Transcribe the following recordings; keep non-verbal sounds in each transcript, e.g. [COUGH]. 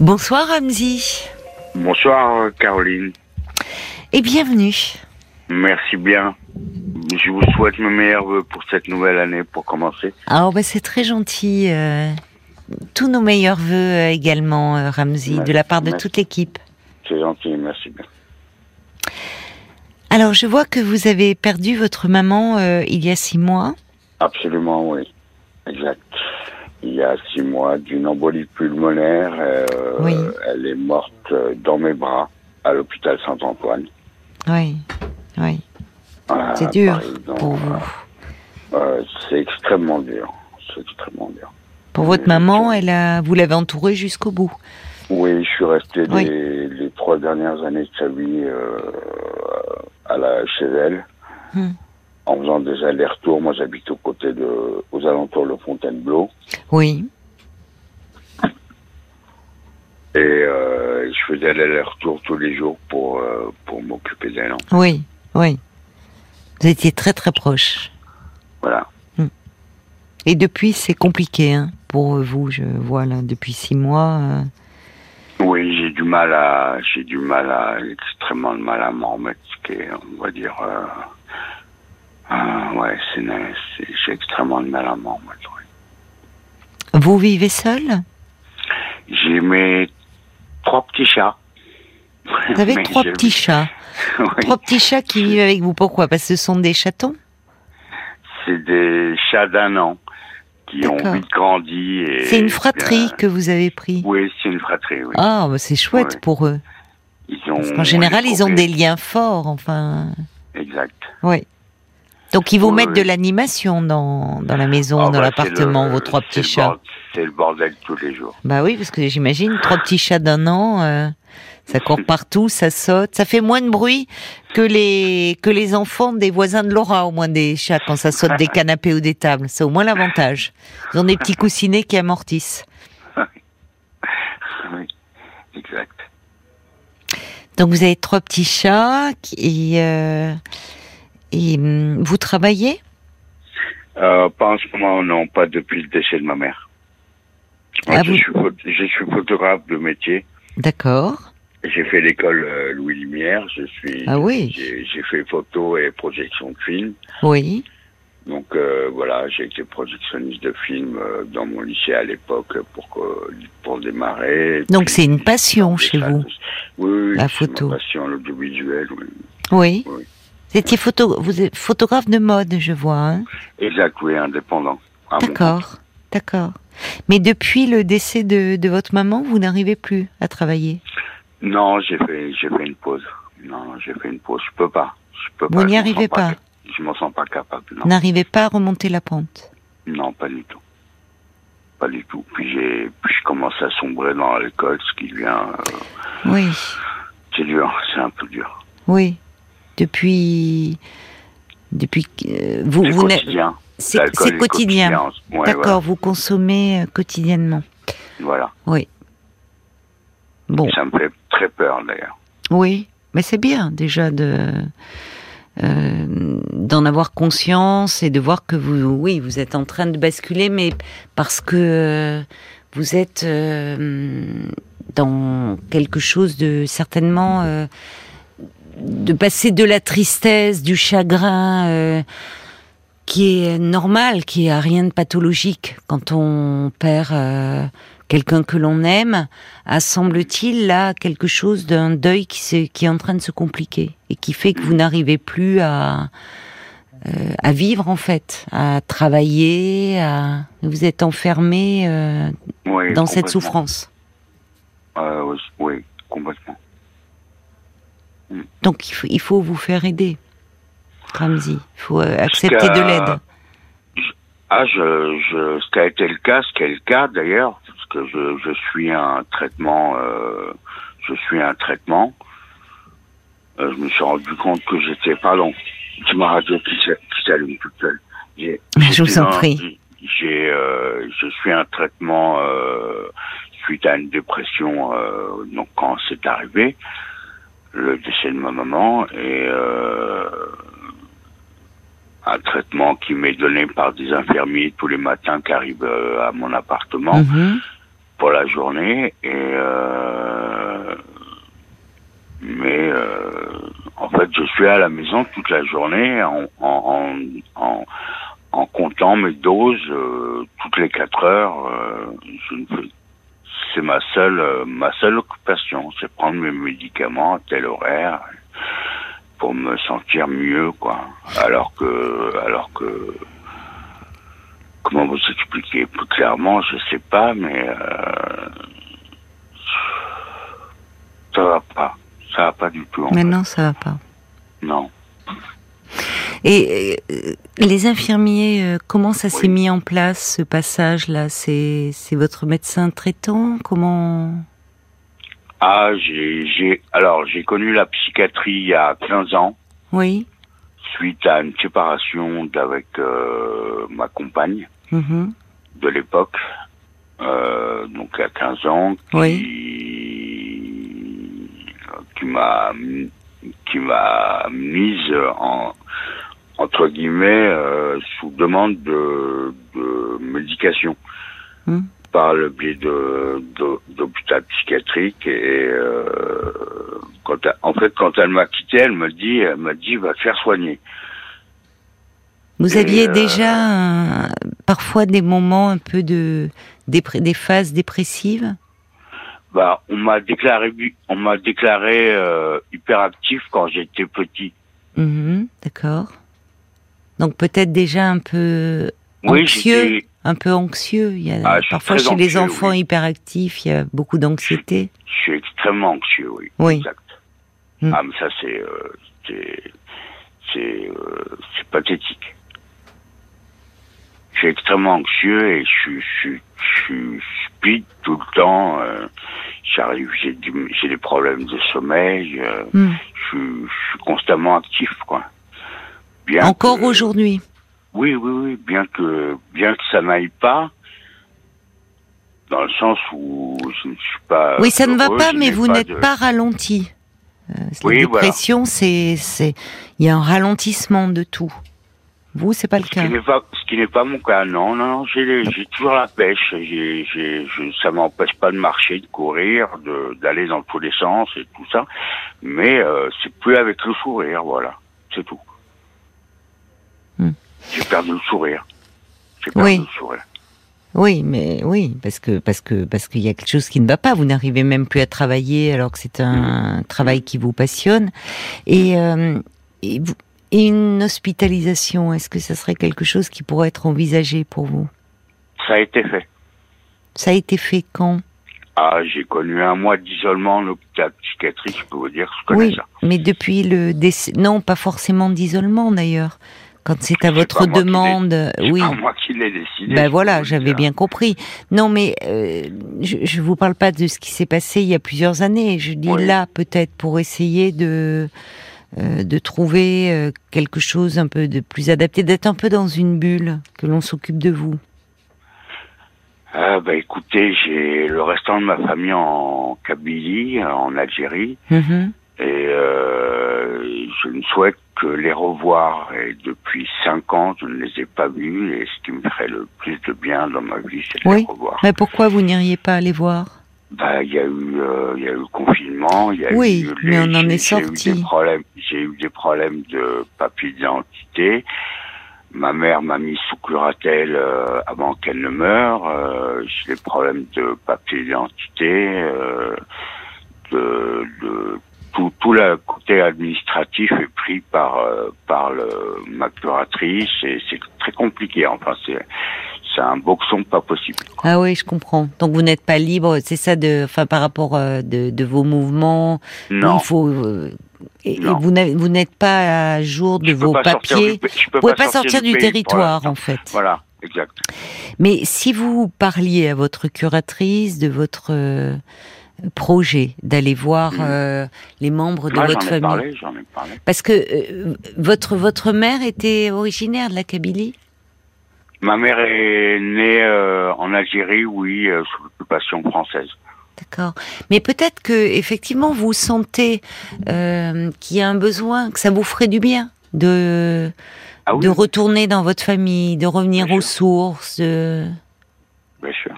Bonsoir Ramzi. Bonsoir Caroline. Et bienvenue. Merci bien. Je vous souhaite mes meilleurs voeux pour cette nouvelle année pour commencer. Ah bah c'est très gentil. euh, tous nos meilleurs voeux euh, également, euh, Ramzi, de la part de Merci. toute l'équipe. C'est gentil, merci bien. Alors je vois que vous avez perdu votre maman euh, il y a six mois. Absolument, oui. Exact. Il y a six mois, d'une embolie pulmonaire, euh, Oui. elle est morte euh, dans mes bras à l'hôpital Saint-Antoine. Oui, oui. C'est dur pour vous. euh, c'est extrêmement dur. C'est extrêmement dur. Pour votre maman, elle a, vous l'avez entourée jusqu'au bout. Oui, je suis resté Oui. les, les trois dernières années de sa vie euh, à la, chez elle, Hmm. En faisant des allers-retours. Moi, j'habite aux côtés de, aux alentours de Fontainebleau, Oui, et euh, je faisais l'aller-retour tous les jours pour euh, pour m'occuper d'elle. hein. oui, oui. Vous étiez très très proche. Voilà. Et depuis, c'est compliqué hein, pour vous, je vois là, depuis six mois. euh, Oui, j'ai du mal à, j'ai du mal à, extrêmement de mal à m'en remettre, ce qui est, on va dire, euh, ouais, c'est, j'ai extrêmement de mal à remettre. oui. Vous vivez seul? J'ai mes trois petits chats. Vous avez [LAUGHS] Mais trois je- petits chats. [LAUGHS] Oui, Trois petits chats qui vivent avec vous. Pourquoi? Parce que ce sont des chatons? C'est des chats d'un an qui ont vite grandi. C'est une fratrie bien- que vous avez pris? Oui, c'est une fratrie, oui. Ah, bah, c'est chouette pour eux. Ils ont, Parce qu'en général, ils ont des liens forts, enfin. Exact. Oui. Donc ils vous mettent de l'animation dans, dans la maison, Ah, dans bah, l'appartement, c'est le- vos trois petits chats. C'est le bordel tous les jours. Bah oui, parce que j'imagine trois petits chats d'un an, euh, ça court [LAUGHS] partout, ça saute, ça fait moins de bruit que les que les enfants des voisins de Laura, au moins des chats quand ça saute des [LAUGHS] canapés ou des tables. C'est au moins l'avantage. Ils ont des petits coussinets qui amortissent. oui, [LAUGHS] exact. Donc vous avez trois petits chats qui- euh, et hum, vous travaillez? Euh, pas en ce moment, non, pas depuis le décès de ma mère. Ah, je, vous- suis, pho- je suis photographe de métier. D'accord. J'ai fait l'école euh, Louis Lumière. Je suis. Ah oui. J'ai fait photo et projection de film. Oui. Donc euh, voilà, j'ai été projectionniste de film euh, dans mon lycée à l'époque pour que pour démarrer. Donc c'est une passion chez ça, vous. Oui, oui, La photo. Ma passion, l'audiovisuel. Oui. Oui. Oui. Vous étiez photo, vous êtes photographe de mode, je vois. Hein Exact, oui, indépendant. D'accord, d'accord. Mais depuis le décès de, de votre maman, vous n'arrivez plus à travailler? Non, j'ai fait, j'ai fait une pause. Non, j'ai fait une pause. Je peux pas. Je peux Vous pas. n'y arrivez sens pas. Je m'en sens pas capable. N'arrivez pas à remonter la pente? non, pas du tout. Pas du tout. Puis j'ai, puis je commence à sombrer dans l'école, ce qui vient. euh, Oui, c'est dur, c'est un peu dur. oui. Depuis, depuis, que- euh, vous, vous quotidien. c'est quotidien. Ouais, D'accord, vous consommez euh, quotidiennement. Voilà. Oui. Bon, Ça me fait très peur d'ailleurs. oui, mais c'est bien déjà de euh, d'en avoir conscience et de voir que vous, oui, vous êtes en train de basculer, mais parce que vous êtes euh, dans quelque chose de certainement de passer de la tristesse, du chagrin. euh, qui est normal, qui a rien de pathologique quand on perd euh, quelqu'un que l'on aime, à semble-t-il là quelque chose d'un deuil qui, est en train de se compliquer et qui fait que vous n'arrivez plus à euh, à vivre en fait, à travailler, à vous êtes enfermé euh, Oui, dans cette souffrance. Euh, oui, complètement. Donc il faut, il faut vous faire aider, Ramzi. Il faut euh, accepter de l'aide. Ah, je, je, ce qui a été le cas, ce qui est le cas d'ailleurs, parce que je, je suis un traitement, euh, je suis un traitement. Euh, je me suis rendu compte que j'étais, pardon, c'est ma radio qui s'allume toute seule. Je vous en prie. J'ai, euh, je suis un traitement euh, suite à une dépression. Euh, donc quand c'est arrivé, le décès de ma maman et euh, un traitement qui m'est donné par des infirmiers tous les matins qui arrivent euh, à mon appartement. Mhm. pour la journée et mais en fait je suis à la maison toute la journée en en, en, en comptant mes doses toutes les quatre heures. je ne fais c'est ma seule euh, ma seule occupation, c'est prendre mes médicaments à tel horaire pour me sentir mieux quoi. Alors que alors que comment vous expliquer? Plus clairement, je sais pas mais euh, ça va pas. Ça va pas du tout. Maintenant, ça va pas. Non. Et euh, les infirmiers, euh, comment ça s'est mis en place ce passage-là? C'est votre médecin traitant? Comment? Ah, j'ai alors j'ai connu la psychiatrie il y a 15 ans. Oui. Suite à une séparation avec euh, ma compagne mm-hmm. de l'époque, donc il y a 15 ans, qui, oui. qui m'a qui m'a mise en entre guillemets, euh, sous demande de, de médication hmm. par le biais de, d'hôpital psychiatrique et euh, quand en fait quand elle m'a quitté, elle m'a dit, elle m'a dit va te faire soigner. Vous aviez euh, déjà parfois des moments un peu de des phases dépressives? Bah, on m'a déclaré, on m'a déclaré hyperactif quand j'étais petit. Mhm, d'accord. Donc peut-être déjà un peu anxieux, un peu anxieux. Il y a, ah, parfois chez les enfants hyperactifs, il y a beaucoup d'anxiété. Je, suis extrêmement anxieux, oui. Oui. Exact. Hmm. Ah, mais ça c'est euh, c'est euh, c'est pathétique. Je suis extrêmement anxieux et je suis je, je, speed tout le temps. Euh, J'arrive, j'ai des problèmes de sommeil. Euh, hmm. je, je suis constamment actif, quoi. Encore aujourd'hui Oui, oui, oui. Bien que, bien que ça n'aille pas, dans le sens où je ne suis pas. Oui, ça ne va pas, mais vous n'êtes pas ralenti. Euh, la dépression, c'est, c'est, il y a un ralentissement de tout. Vous, c'est pas le cas. ce qui n'est pas mon cas. Non, non, non. J'ai, j'ai toujours la pêche. J'ai, j'ai, je, ça m'empêche pas de marcher, de courir, de, d'aller dans tous les sens et tout ça. Mais euh, c'est plus avec le sourire, voilà. C'est tout. J'ai perdu le sourire. J'ai perdu oui. le sourire. Oui, mais oui, parce que parce que parce qu'il y a quelque chose qui ne va pas. Vous n'arrivez même plus à travailler alors que c'est un travail qui vous passionne. Et, euh, et, une hospitalisation, est-ce que ça serait quelque chose qui pourrait être envisagé pour vous? Ça a été fait. Ça a été fait quand? Ah, j'ai connu un mois d'isolement en hôpital psychiatrique, je peux vous dire, je connais oui, Mais depuis le décès, non, pas forcément d'isolement d'ailleurs. Quand c'est à votre demande, oui. C'est moi qui l'ai décidé. Ben voilà, j'avais bien compris. Non, mais euh, je, je vous parle pas de ce qui s'est passé il y a plusieurs années. Je dis là, peut-être pour essayer de euh, de trouver euh, quelque chose un peu de plus adapté, d'être un peu dans une bulle, que l'on s'occupe de vous. Ah bah écoutez, j'ai le restant de ma famille en Kabylie, en Algérie, mm-hmm. et je ne souhaite les revoir. Et depuis cinq ans, je ne les ai pas vus. Et ce qui me ferait le plus de bien dans ma vie, c'est de les revoir. Mais pourquoi vous n'iriez pas les voir? Bah, il y a eu, euh, il y a eu le confinement, il y a oui, eu mais on en est sorti. Des problèmes, j'ai eu des problèmes de papier d'identité. Ma mère m'a mis sous curatelle euh, avant qu'elle ne meure. Euh, j'ai des problèmes de papier d'identité, euh, de, de tout, tout le côté administratif est pris par euh, par le, ma curatrice et c'est très compliqué. Enfin, c'est c'est un boxon pas possible. Ah oui, je comprends. Donc vous n'êtes pas libre, c'est ça de, enfin par rapport euh, de, de vos mouvements? Non. Il faut. Euh, et, vous n'êtes pas à jour de vos papiers? Du, vous pouvez pas sortir du, territoire en fait. Voilà, exact. Mais si vous parliez à votre curatrice de votre projet d'aller voir mm. euh, les membres de votre famille parlé, ai parlé. Parce que euh, votre votre mère était originaire de la Kabylie? Ma mère est née euh, en Algérie, oui, sous l'occupation française. D'accord. Mais peut-être que effectivement vous sentez qu'il y a un besoin, que ça vous ferait du bien de ah de retourner dans votre famille, de revenir aux sources. Bien sûr.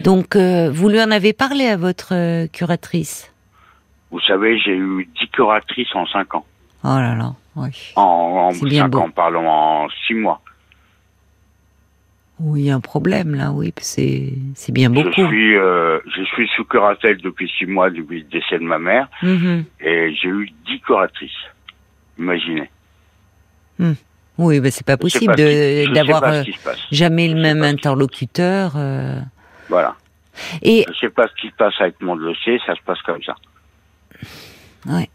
Donc, euh, vous lui en avez parlé à votre euh, curatrice? Vous savez, j'ai eu 10 curatrices en 5 ans. Oh là là, oui. En, en C'est bien 5 beau. ans, pardon, en 6 mois. Oui, il y a un problème là, oui, c'est c'est bien Je beaucoup. suis, euh, je suis sous curatelle depuis 6 mois depuis le décès de ma mère Mhm. et j'ai eu 10 curatrices. Imaginez. Oui, ben c'est pas Je sais possible pas ce qui- je de- sais d'avoir pas euh, ce qui se passe. jamais Je le sais même pas ce qui- interlocuteur. euh. Voilà. Et Je sais pas ce qui se passe avec mon dossier, ça se passe comme ça. Ouais.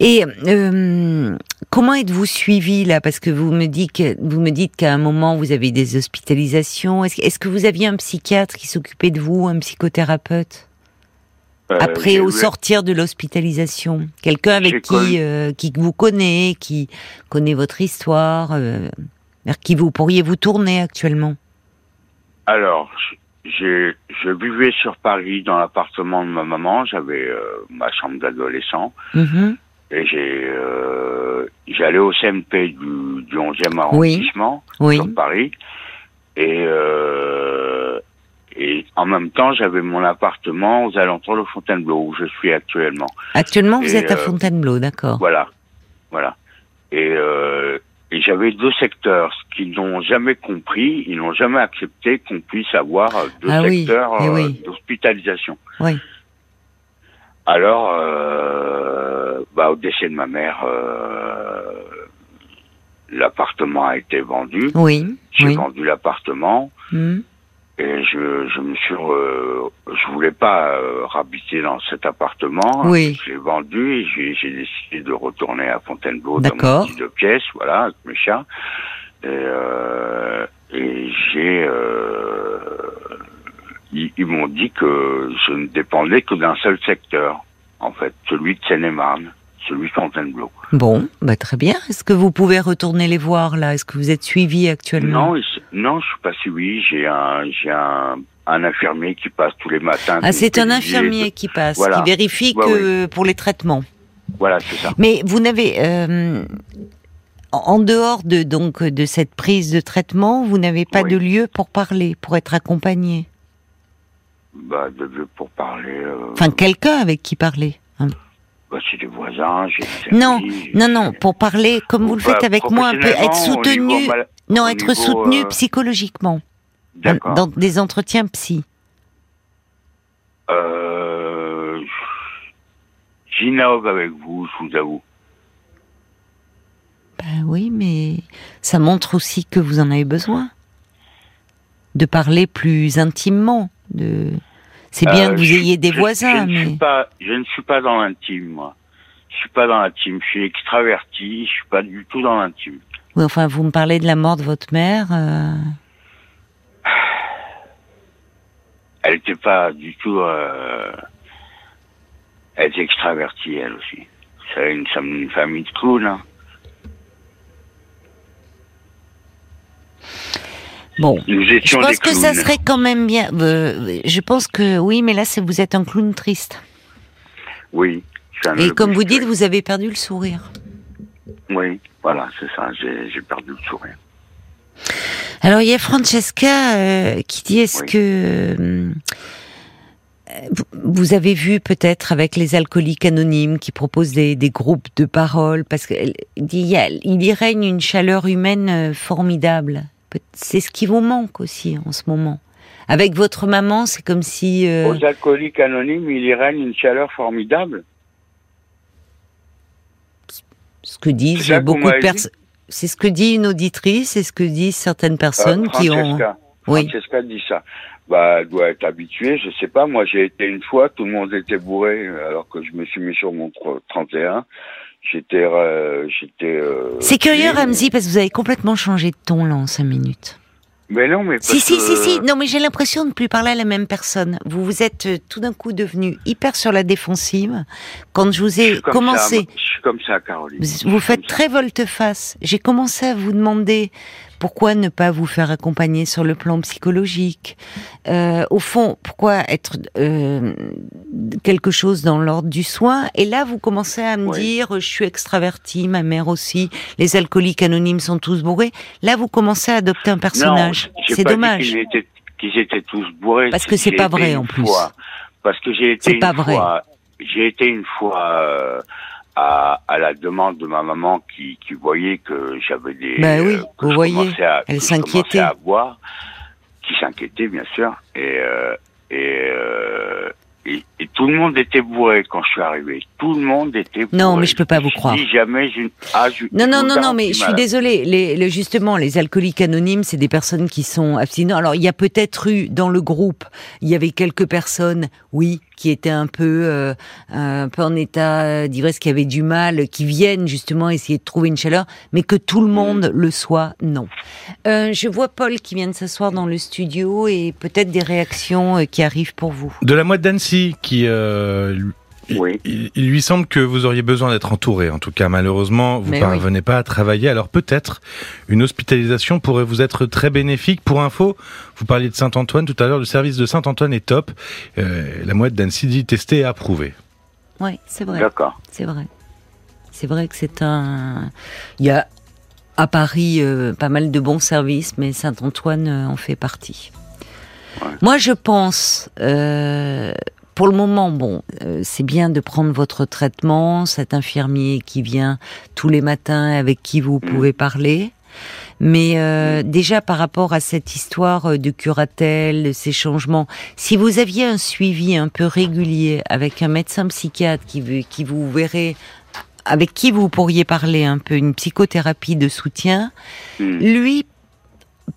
Et euh, comment êtes-vous suivi là? Parce que vous me dites que vous me dites qu'à un moment vous avez des hospitalisations. Est-ce, est-ce que vous aviez un psychiatre qui s'occupait de vous, un psychothérapeute? Euh, après au eu- sortir de l'hospitalisation Quelqu'un J'ai avec connu- qui euh, qui vous connaît, qui connaît votre histoire, euh, vers qui vous pourriez vous tourner actuellement? Alors, j'ai, je vivais sur Paris dans l'appartement de ma maman. J'avais euh, ma chambre d'adolescent Mhm. et j'ai, euh, j'allais au CMP du, du 11e arrondissement Oui. sur Paris et euh, et en même temps j'avais mon appartement aux alentours de Fontainebleau où je suis actuellement. Actuellement vous êtes à euh, Fontainebleau, d'accord Voilà, voilà. Et, euh, et j'avais deux secteurs, ce qu'ils n'ont jamais compris, ils n'ont jamais accepté qu'on puisse avoir deux Ah secteurs eh euh, oui. d'hospitalisation. Oui. Alors, euh, bah, au décès de ma mère, euh, l'appartement a été vendu. Oui. J'ai vendu l'appartement Mhm. Et je, je me suis, re- je voulais pas euh, habiter dans cet appartement. Oui. Je l'ai vendu et j'ai j'ai décidé de retourner à Fontainebleau dans D'accord. mon petit deux pièces, voilà, avec mes chats. Et, euh, et j'ai, euh, ils, ils m'ont dit que je ne dépendais que d'un seul secteur, en fait, celui de Seine-et-Marne, celui de Fontainebleau. Bon, bah très bien. Est-ce que vous pouvez retourner les voir là? Est-ce que vous êtes suivi actuellement? Non, ils- non, je suis pas suivi. J'ai un, j'ai un, un infirmier qui passe tous les matins. Ah, c'est un infirmier qui passe, Voilà. qui vérifie Ouais, que pour les traitements. Voilà, c'est ça. Mais vous n'avez, euh, en en dehors de donc de cette prise de traitement, vous n'avez pas Oui. de lieu pour parler, pour être accompagné? Bah, de lieu pour parler. euh, Enfin, quelqu'un avec qui parler. hein. Bah, c'est des voisins. J'ai des Non, amis, non, non, pour parler comme vous le Bah, faites avec moi, un peu être soutenu. niveau mal- Non, être niveau, soutenu euh, psychologiquement dans des entretiens psy. Euh, J'innove avec vous, je vous avoue. Ben oui, mais ça montre aussi que vous en avez besoin de parler plus intimement. De... C'est bien Euh, que vous je- ayez des je- voisins, je ne suis pas, je ne suis pas dans l'intime, moi. Je suis pas dans l'intime. Je suis extraverti. Je suis pas du tout dans l'intime. Oui, enfin, vous me parlez de la mort de votre mère. euh, [SIGHS] Elle n'était pas du tout. Euh... Elle était extravertie, elle aussi. C'est une, une famille de clowns. Hein. Bon, Nous je des pense que ça serait quand même bien. euh, je pense que oui, mais là, vous êtes un clown triste. Oui. Et comme vous dites, vous avez perdu le sourire. Oui, voilà, c'est ça. J'ai perdu le sourire. Alors il y a Francesca euh, qui dit est-ce Oui. que euh, vous- avez vu peut-être avec les alcooliques anonymes qui proposent des, des groupes de parole? Parce qu'il y, y règne une chaleur humaine euh, formidable. C'est ce qui vous manque aussi en ce moment. Avec votre maman, c'est comme si euh, Aux alcooliques anonymes, il y règne une chaleur formidable. ce que disent ça beaucoup de personnes. C'est ce que dit une auditrice, c'est ce que disent certaines personnes Euh, qui ont. Francesca. Oui. Francesca dit ça. Bah, elle doit être habituée, je sais pas. Moi, j'ai été une fois, tout le monde était bourré, alors que je me suis mis sur mon tr- 31. J'étais, euh, j'étais. euh, C'est curieux. Ramzi, parce que vous avez complètement changé de ton là en cinq minutes. Mais non, mais Si, parce si, que- si, si. Non, mais j'ai l'impression de ne plus parler à la même personne. Vous vous êtes euh, tout d'un coup devenu hyper sur la défensive. Quand je vous ai commencé, ça, je suis comme ça, Caroline. vous, faites très volte-face. J'ai commencé à vous demander pourquoi ne pas vous faire accompagner sur le plan psychologique. Euh, au fond, pourquoi être euh, quelque chose dans l'ordre du soin? Et là, vous commencez à me dire, je suis extraverti, ma mère aussi, les alcooliques anonymes sont tous bourrés. Là, vous commencez à adopter un personnage. C'est dommage. qu'ils étaient- qu'ils étaient tous bourrés. Parce que c'est pas vrai, en plus. fois- parce que j'ai été C'est une pas vrai. fois, j'ai été une fois euh, à, à la demande de ma maman qui, qui voyait que j'avais des. Ben oui, que vous voyez, à- elle s'inquiétait. à boire, qui s'inquiétait bien sûr, et euh, et, euh, et et tout le monde était bourré quand je suis arrivé. Tout le monde était bourré. Non, mais je peux pas vous croire. jamais je... ah, je- Non, non, non, non, mais je suis désolée. Les, les- justement, les alcooliques anonymes, c'est des personnes qui sont abstinents. Alors, il y a peut-être eu dans le groupe, il y avait quelques personnes, oui, qui étaient un peu, euh, un peu en état d'ivresse, qui avaient du mal, qui viennent justement essayer de trouver une chaleur, mais que tout le Mm. monde le soit, non. Euh, je vois Paul qui vient de s'asseoir dans le studio et peut-être des réactions euh, qui arrivent pour vous. De la moite d'Annecy, qui euh, lui- Oui. il, il lui semble que vous auriez besoin d'être entouré. En tout cas, malheureusement, vous Mais parvenez pas à travailler. Alors peut-être une hospitalisation pourrait vous être très bénéfique. Pour info, vous parliez de Saint-Antoine tout à l'heure. Le service de Saint-Antoine est top. Euh, la moite d'Annecy dit testé et approuvé. Oui, c'est vrai. D'accord. C'est vrai. C'est vrai que c'est un. Il y a à Paris euh, pas mal de bons services, mais Saint-Antoine euh, en fait partie. Ouais. Moi, je pense, euh, pour le moment, bon, euh, c'est bien de prendre votre traitement, cet infirmier qui vient tous les matins avec qui vous pouvez parler. Mais euh, déjà par rapport à cette histoire euh, de curatelle, de ces changements, si vous aviez un suivi un peu régulier avec un médecin psychiatre qui, qui vous verrait, avec qui vous pourriez parler un peu, une psychothérapie de soutien, Hmm. lui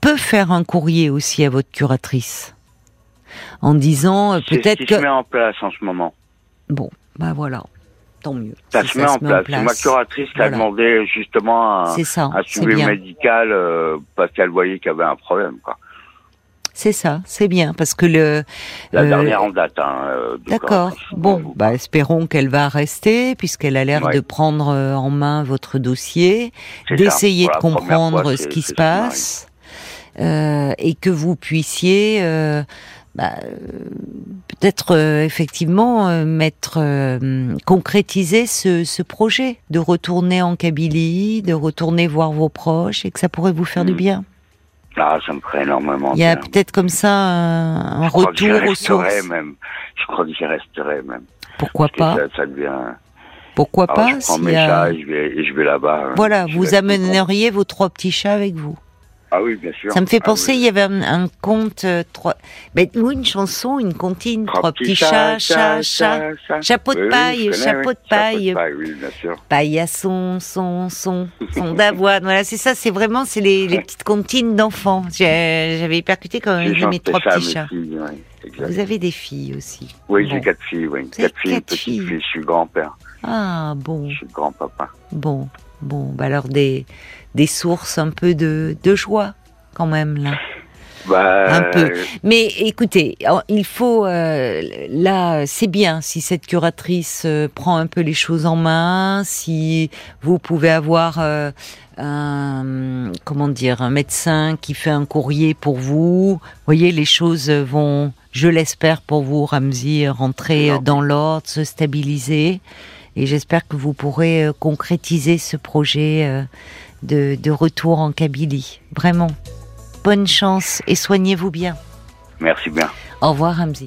peut faire un courrier aussi à votre curatrice en disant euh, peut-être que se met en place en ce moment. bon bah voilà tant mieux Ça Si se met en place. C'est ma curatrice qui a Voilà. demandé justement un, ça un suivi médical euh, parce qu'elle voyait qu'il y avait un problème. Quoi. c'est ça c'est bien parce que le La euh, dernière en date. Hein, euh, D'accord. Bon, bah espérons qu'elle va rester puisqu'elle a l'air Ouais. de prendre en main votre dossier, ça. d'essayer de comprendre fois, ce qui se passe euh, et que vous puissiez bah, peut-être euh, effectivement euh, mettre euh, concrétiser ce, ce projet de retourner en Kabylie, de retourner voir vos proches et que ça pourrait vous faire du Mhm. bien. Ah, ça me ferait énormément Il y a peut-être comme ça un, Je retour aux sources. même. Je crois que j'y resterai même. Pourquoi Parce pas Ça, ça devient. Pourquoi Alors, pas je prends mes a- chats et je vais, là-bas. hein. Voilà, Je vous amèneriez vos trois petits chats avec vous. Ah oui, bien sûr. Ça me fait Ah penser, oui. il y avait un, un conte, euh, trois, ben, ou une chanson, une comptine, trois, petits chats, chats, chats, chats. chapeau de paille, chapeau de paille. Paille, oui, bien sûr. paillasson, son, son, [LAUGHS] son d'avoine. Voilà, c'est ça, c'est vraiment, c'est les, les [LAUGHS] petites comptines d'enfants. J'avais percuté quand même mes trois à petits chats. filles, exact. Vous avez des filles aussi. Oui, Bon. j'ai quatre filles, oui. Quatre filles, quatre filles. fille. Je suis grand-père. Ah, bon, Je suis grand-papa. bon, bon. Bah alors des, des sources un peu de, de joie, quand même, là. Bah, Un peu. Mais écoutez, il faut euh, là, c'est bien si cette curatrice euh, prend un peu les choses en main, si vous pouvez avoir euh, un comment dire un médecin qui fait un courrier pour vous. Vous voyez, les choses vont, je l'espère pour vous, Ramzi, rentrer Non. dans l'ordre, se stabiliser, et j'espère que vous pourrez concrétiser ce projet de, de retour en Kabylie. Vraiment. Bonne chance et soignez-vous bien. Merci bien. Au revoir, Hamzi.